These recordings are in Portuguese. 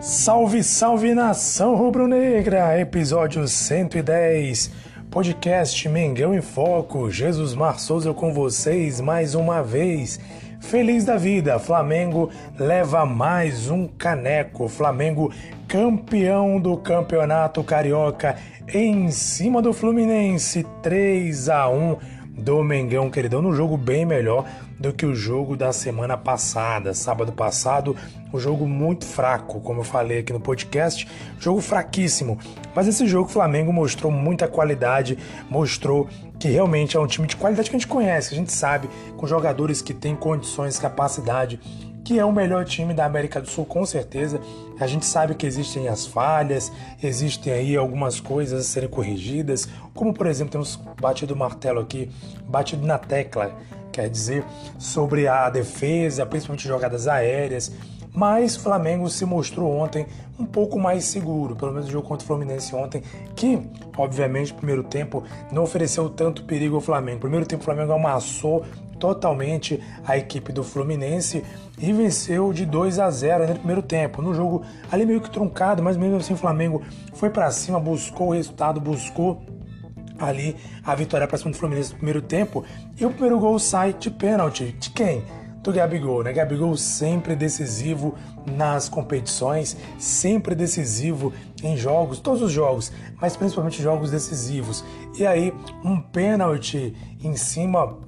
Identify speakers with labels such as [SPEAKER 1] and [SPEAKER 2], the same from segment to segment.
[SPEAKER 1] Salve, salve nação rubro-negra! Episódio 110, podcast Mengão em Foco. Jesus Mar Souza com vocês mais uma vez. Feliz da vida, Flamengo leva mais um caneco. Flamengo campeão do Campeonato Carioca em cima do Fluminense, 3 a 1 do Mengão, queridão, no jogo bem melhor do que o jogo da semana passada, sábado passado, um jogo muito fraco, como eu falei aqui no podcast, jogo fraquíssimo. Mas esse jogo o Flamengo mostrou muita qualidade, mostrou que realmente é um time de qualidade que a gente conhece, que a gente sabe, com jogadores que têm condições, capacidade, que é o melhor time da América do Sul, com certeza. A gente sabe que existem as falhas, existem aí algumas coisas a serem corrigidas, como por exemplo, temos batido o martelo aqui, batido na tecla quer dizer, sobre a defesa, principalmente jogadas aéreas. Mas o Flamengo se mostrou ontem um pouco mais seguro, pelo menos o jogo contra o Fluminense ontem, que, obviamente, no primeiro tempo não ofereceu tanto perigo ao Flamengo. Primeiro tempo, o Flamengo amassou totalmente a equipe do Fluminense e venceu de 2 a 0 no primeiro tempo. No jogo ali meio que truncado, mas mesmo assim o Flamengo foi para cima, buscou o resultado, buscou ali a vitória para cima do Fluminense no primeiro tempo. E o primeiro gol sai de pênalti. De quem? Do Gabigol, né? Gabigol sempre decisivo nas competições, sempre decisivo em jogos, todos os jogos, mas principalmente jogos decisivos. E aí, um pênalti em cima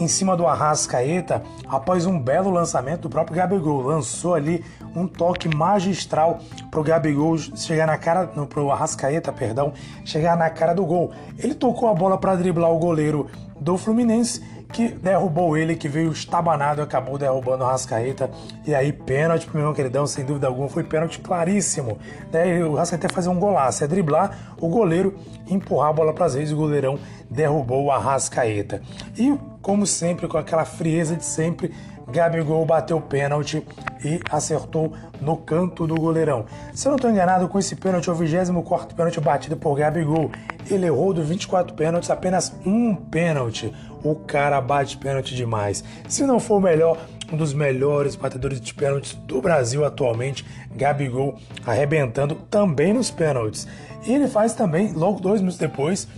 [SPEAKER 1] em cima do Arrascaeta após um belo lançamento do próprio Gabigol. Lançou ali um toque magistral para o Gabigol chegar na cara, para o Arrascaeta, perdão, chegar na cara do gol. Ele tocou a bola para driblar o goleiro do Fluminense que derrubou ele, que veio estabanado acabou derrubando o Rascaeta. E aí, pênalti pro meu queridão, sem dúvida alguma, foi pênalti claríssimo. Né? O Rascaeta ia fazer um golaço, é driblar o goleiro, empurrar a bola para as redes, o goleirão derrubou o Arrascaeta. E, como sempre, com aquela frieza de sempre, Gabigol bateu o pênalti e acertou no canto do goleirão. Se eu não estou enganado, com esse pênalti, o 24 pênalti batido por Gabigol. Ele errou dos 24 pênaltis apenas um pênalti. O cara bate pênalti demais. Se não for o melhor, um dos melhores batedores de pênaltis do Brasil atualmente, Gabigol arrebentando também nos pênaltis. E ele faz também, logo dois minutos depois,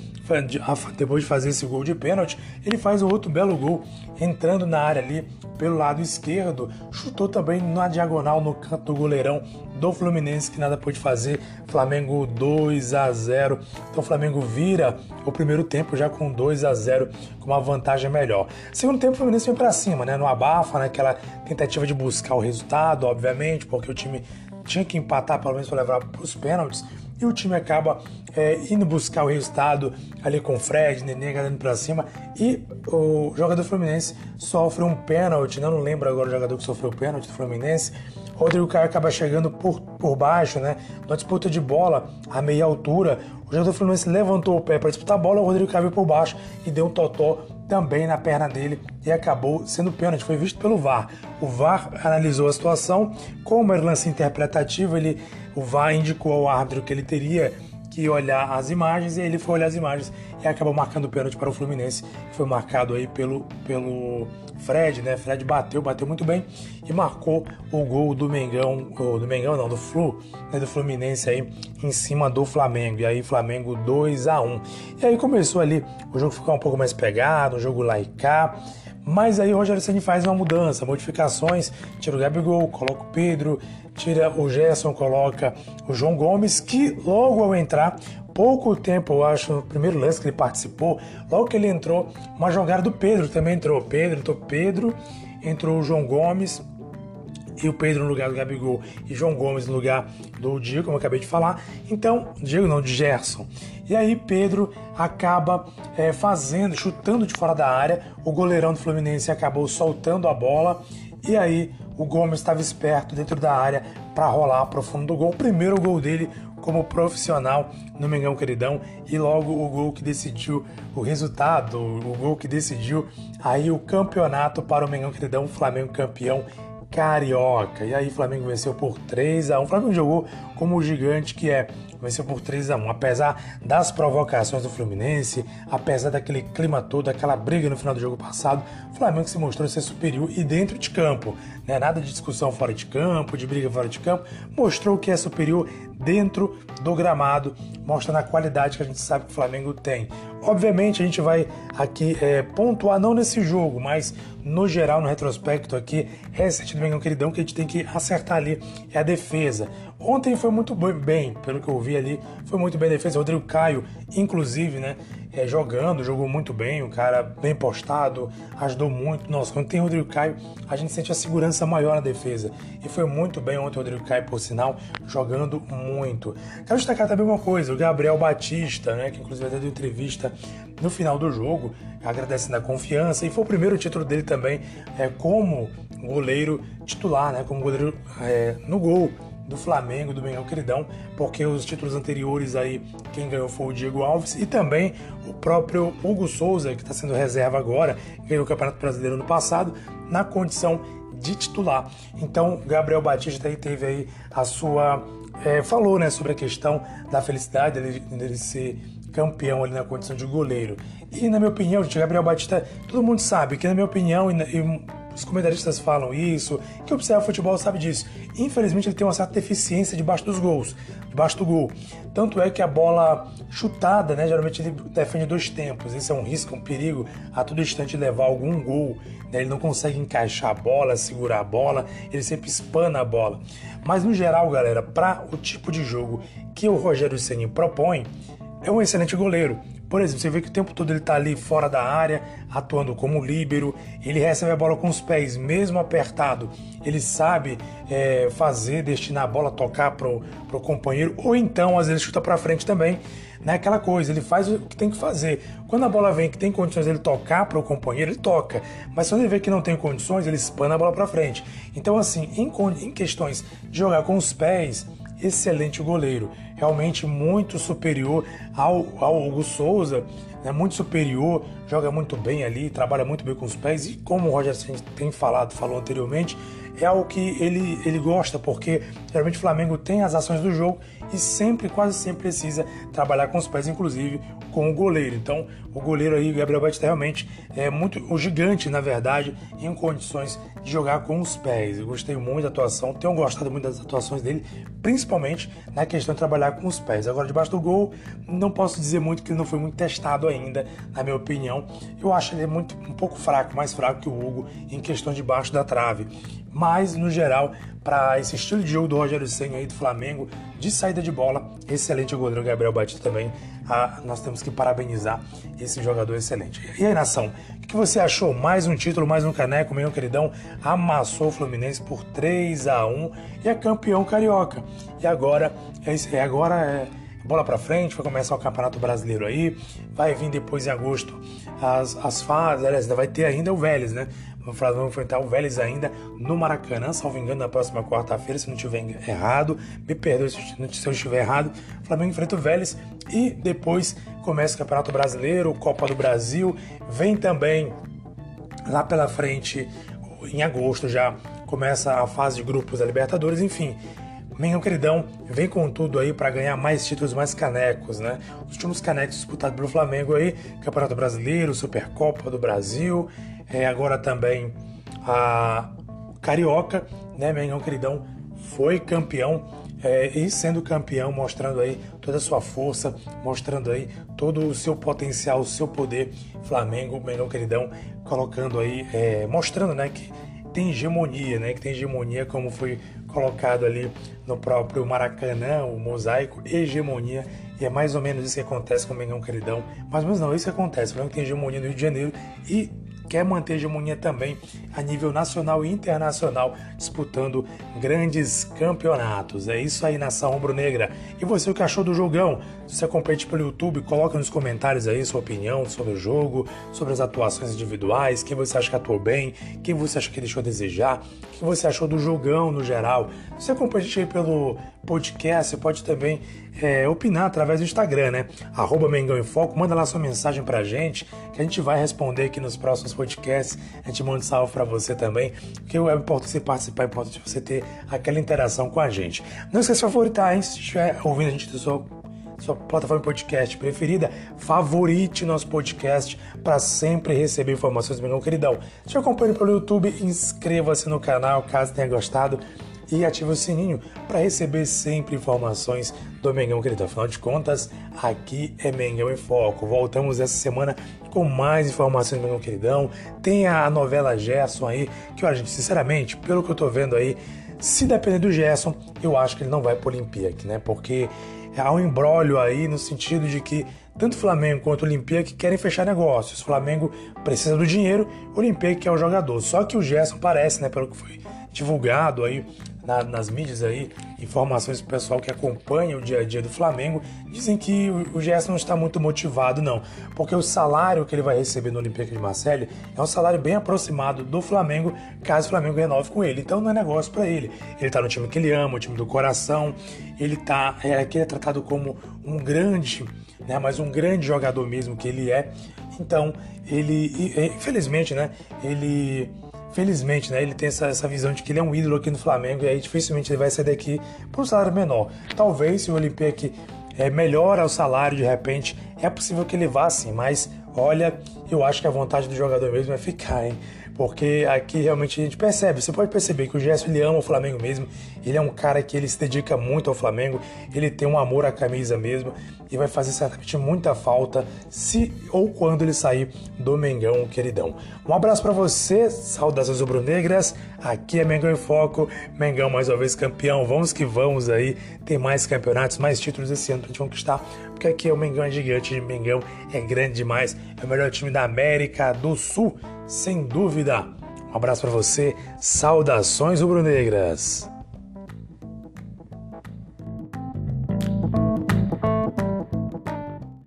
[SPEAKER 1] depois de fazer esse gol de pênalti, ele faz outro belo gol, entrando na área ali pelo lado esquerdo, chutou também na diagonal no canto do goleirão do Fluminense, que nada pôde fazer. Flamengo 2 a 0. Então o Flamengo vira o primeiro tempo já com 2 a 0, com uma vantagem melhor. Segundo tempo o Fluminense vem para cima, né? No abafa, naquela tentativa de buscar o resultado, obviamente, porque o time tinha que empatar pelo menos para levar para os pênaltis e o time acaba é, indo buscar o resultado ali com o Fred, Nenê ganhando para cima e o jogador Fluminense sofre um pênalti, não lembro agora o jogador que sofreu o pênalti do Fluminense. Rodrigo Caio acaba chegando por, por baixo, né? Na disputa de bola a meia altura, o jogador Fluminense levantou o pé para disputar a bola, o Rodrigo Caio veio por baixo e deu um totó também na perna dele e acabou sendo pênalti. Foi visto pelo VAR. O VAR analisou a situação, como era lance interpretativo, ele o VAR indicou ao árbitro que ele teria que olhar as imagens e ele foi olhar as imagens e acabou marcando o pênalti para o Fluminense, foi marcado aí pelo, pelo Fred, né? Fred bateu, bateu muito bem e marcou o gol do Mengão, do Mengão não, do Flu, né? do Fluminense aí em cima do Flamengo. E aí Flamengo 2 a 1. E aí começou ali, o jogo ficou um pouco mais pegado, o jogo lá e cá. Mas aí o Rogério Ceni faz uma mudança, modificações, tira o Gabigol, coloca o Pedro, tira o Gerson, coloca o João Gomes, que logo ao entrar pouco tempo, eu acho, no primeiro lance que ele participou, logo que ele entrou, uma jogada do Pedro também entrou. Pedro, entrou Pedro, entrou o João Gomes, e o Pedro no lugar do Gabigol e João Gomes no lugar do Diego, como eu acabei de falar. Então, Diego não, de Gerson. E aí Pedro acaba é, fazendo, chutando de fora da área. O goleirão do Fluminense acabou soltando a bola. E aí o Gomes estava esperto dentro da área para rolar para o fundo do gol. O primeiro gol dele como profissional no Mengão Queridão e logo o gol que decidiu o resultado, o gol que decidiu aí o campeonato para o Mengão Queridão, Flamengo campeão carioca. E aí Flamengo venceu por 3 a 1. O Flamengo jogou como o gigante que é, venceu por 3 a 1. Apesar das provocações do Fluminense, apesar daquele clima todo, aquela briga no final do jogo passado, o Flamengo se mostrou ser superior e dentro de campo, né? Nada de discussão fora de campo, de briga fora de campo, mostrou que é superior dentro do gramado, mostrando a qualidade que a gente sabe que o Flamengo tem. Obviamente a gente vai aqui é, pontuar não nesse jogo, mas no geral, no retrospecto aqui, recente do Mengão Queridão, que a gente tem que acertar ali é a defesa. Ontem foi muito bem, pelo que eu vi ali, foi muito bem a defesa. Rodrigo Caio, inclusive, né, é, jogando, jogou muito bem, o cara bem postado, ajudou muito. Nossa, quando tem Rodrigo Caio, a gente sente a segurança maior na defesa. E foi muito bem ontem o Rodrigo Caio, por sinal, jogando muito. Quero destacar também uma coisa, o Gabriel Batista, né, que inclusive até deu entrevista no final do jogo, agradecendo a confiança, e foi o primeiro título dele também é, como goleiro titular, né, como goleiro é, no gol do Flamengo, do Mengão Queridão, porque os títulos anteriores aí, quem ganhou foi o Diego Alves e também o próprio Hugo Souza, que está sendo reserva agora, ganhou o Campeonato Brasileiro no passado, na condição de titular. Então, Gabriel Batista aí teve aí a sua. É, falou né, sobre a questão da felicidade dele, dele ser campeão ali na condição de goleiro. E na minha opinião, gente, Gabriel Batista, todo mundo sabe que na minha opinião, e, e os comentaristas falam isso, quem observa futebol sabe disso. Infelizmente ele tem uma certa deficiência debaixo dos gols, debaixo do gol. Tanto é que a bola chutada, né, geralmente ele defende dois tempos. Isso é um risco, um perigo a todo instante levar algum gol. Né? Ele não consegue encaixar a bola, segurar a bola, ele sempre espana a bola. Mas no geral, galera, para o tipo de jogo que o Rogério Ceni propõe, é um excelente goleiro. Por exemplo, você vê que o tempo todo ele está ali fora da área, atuando como líbero, ele recebe a bola com os pés, mesmo apertado, ele sabe é, fazer, destinar a bola, tocar para o companheiro, ou então às vezes chuta para frente também. Né? Aquela coisa, ele faz o que tem que fazer. Quando a bola vem que tem condições de ele tocar para o companheiro, ele toca. Mas quando ele vê que não tem condições, ele espana a bola para frente. Então, assim, em, em questões de jogar com os pés, excelente goleiro, realmente muito superior ao, ao Hugo Souza, né, muito superior, joga muito bem ali, trabalha muito bem com os pés e como o Roger tem falado, falou anteriormente, é algo que ele, ele gosta, porque geralmente o Flamengo tem as ações do jogo e sempre, quase sempre precisa trabalhar com os pés, inclusive com o goleiro. Então, o goleiro aí, Gabriel Batista, realmente é muito o gigante, na verdade, em condições de jogar com os pés. Eu gostei muito da atuação, tenho gostado muito das atuações dele, principalmente na questão de trabalhar com os pés. Agora, debaixo do gol, não posso dizer muito que ele não foi muito testado ainda, na minha opinião. Eu acho ele muito um pouco fraco, mais fraco que o Hugo em questão de baixo da trave. Mas, no geral, para esse estilo de jogo do Rogério Senna aí do Flamengo, de saída de bola, excelente goleiro Gabriel Batista também. Ah, nós temos que parabenizar esse jogador excelente. E aí, nação, o que você achou? Mais um título, mais um caneco, meu queridão, amassou o Fluminense por 3 a 1 e é campeão carioca. E agora, é, agora é bola para frente, vai começar o Campeonato Brasileiro aí, vai vir depois em agosto as, as fases, aliás, vai ter ainda o Vélez, né? Vai enfrentar o Vélez ainda no Maracanã, salvo engano, na próxima quarta-feira, se não estiver errado. Me perdoe se eu estiver errado. O Flamengo enfrenta o Vélez e depois começa o Campeonato Brasileiro, Copa do Brasil. Vem também lá pela frente, em agosto já, começa a fase de grupos da Libertadores, enfim. Mengão queridão, vem com tudo aí para ganhar mais títulos, mais canecos, né? Os últimos canecos disputados pelo Flamengo aí, Campeonato Brasileiro, Supercopa do Brasil, é, agora também a Carioca, né? Mengão queridão foi campeão é, e sendo campeão, mostrando aí toda a sua força, mostrando aí todo o seu potencial, o seu poder. Flamengo, Mengão queridão, colocando aí, é, mostrando, né, que tem hegemonia, né? Que tem hegemonia, como foi colocado ali no próprio Maracanã, o mosaico, hegemonia E é mais ou menos isso que acontece com o Mengão Queridão. Ou menos não, isso que acontece. O Flamengo tem hegemonia no Rio de Janeiro e quer manter hegemonia também a nível nacional e internacional, disputando grandes campeonatos. É isso aí, nação rubro-negra. E você, o que achou do jogão? Você acompanha pelo YouTube, coloca nos comentários aí sua opinião sobre o jogo, sobre as atuações individuais, quem você acha que atuou bem, quem você acha que deixou a desejar, o que você achou do jogão no geral. Você acompanha aí pelo podcast, você pode também é, opinar através do Instagram, né? Arroba Mengão em Foco, manda lá sua mensagem pra gente, que a gente vai responder aqui nos próximos podcasts. A gente manda um salve pra você também, porque é importante você participar, é importante você ter aquela interação com a gente. Não esqueça de favoritar, hein? Se estiver ouvindo a gente do seu sua plataforma de podcast preferida, favorite nosso podcast para sempre receber informações do Mengão Queridão. Se acompanha pelo YouTube, inscreva-se no canal caso tenha gostado e ative o sininho para receber sempre informações do Mengão Queridão. Afinal de contas, aqui é Mengão em Foco. Voltamos essa semana com mais informações do Mengão Queridão. Tem a novela Gerson aí, que, olha, gente, sinceramente, pelo que eu tô vendo aí, se depender do Gerson, eu acho que ele não vai para Olimpíada, né? Porque há um embrólio aí no sentido de que tanto Flamengo quanto o Olympique querem fechar negócios. O Flamengo precisa do dinheiro, o Olympique quer o jogador. Só que o Gerson parece, né, pelo que foi divulgado aí na, nas mídias aí, informações do pessoal que acompanha o dia a dia do Flamengo, dizem que o, o Gerson não está muito motivado, não. Porque o salário que ele vai receber no Olympique de Marseille é um salário bem aproximado do Flamengo, caso o Flamengo renove com ele. Então não é negócio para ele. Ele está no time que ele ama, o time do coração. Ele tá. É, aqui é tratado como um grande, né? Mas um grande jogador mesmo que ele é. Então, ele. Infelizmente, né? Ele felizmente, né, ele tem essa, essa visão de que ele é um ídolo aqui no Flamengo e aí dificilmente ele vai sair daqui por um salário menor. Talvez se o Olympique é, melhora o salário de repente, é possível que ele vá sim, mas olha, eu acho que a vontade do jogador mesmo é ficar, hein? porque aqui realmente a gente percebe, você pode perceber que o Gerson ele ama o Flamengo mesmo, ele é um cara que ele se dedica muito ao Flamengo, ele tem um amor à camisa mesmo e vai fazer certamente muita falta se ou quando ele sair do Mengão, queridão. Um abraço para você, saudações rubro-negras, aqui é Mengão em Foco, Mengão mais uma vez campeão, vamos que vamos aí, tem mais campeonatos, mais títulos esse ano pra gente conquistar, porque aqui é o Mengão é gigante, o Mengão é grande demais, é o melhor time da América do Sul, sem dúvida. Um abraço para você, saudações rubro-negras.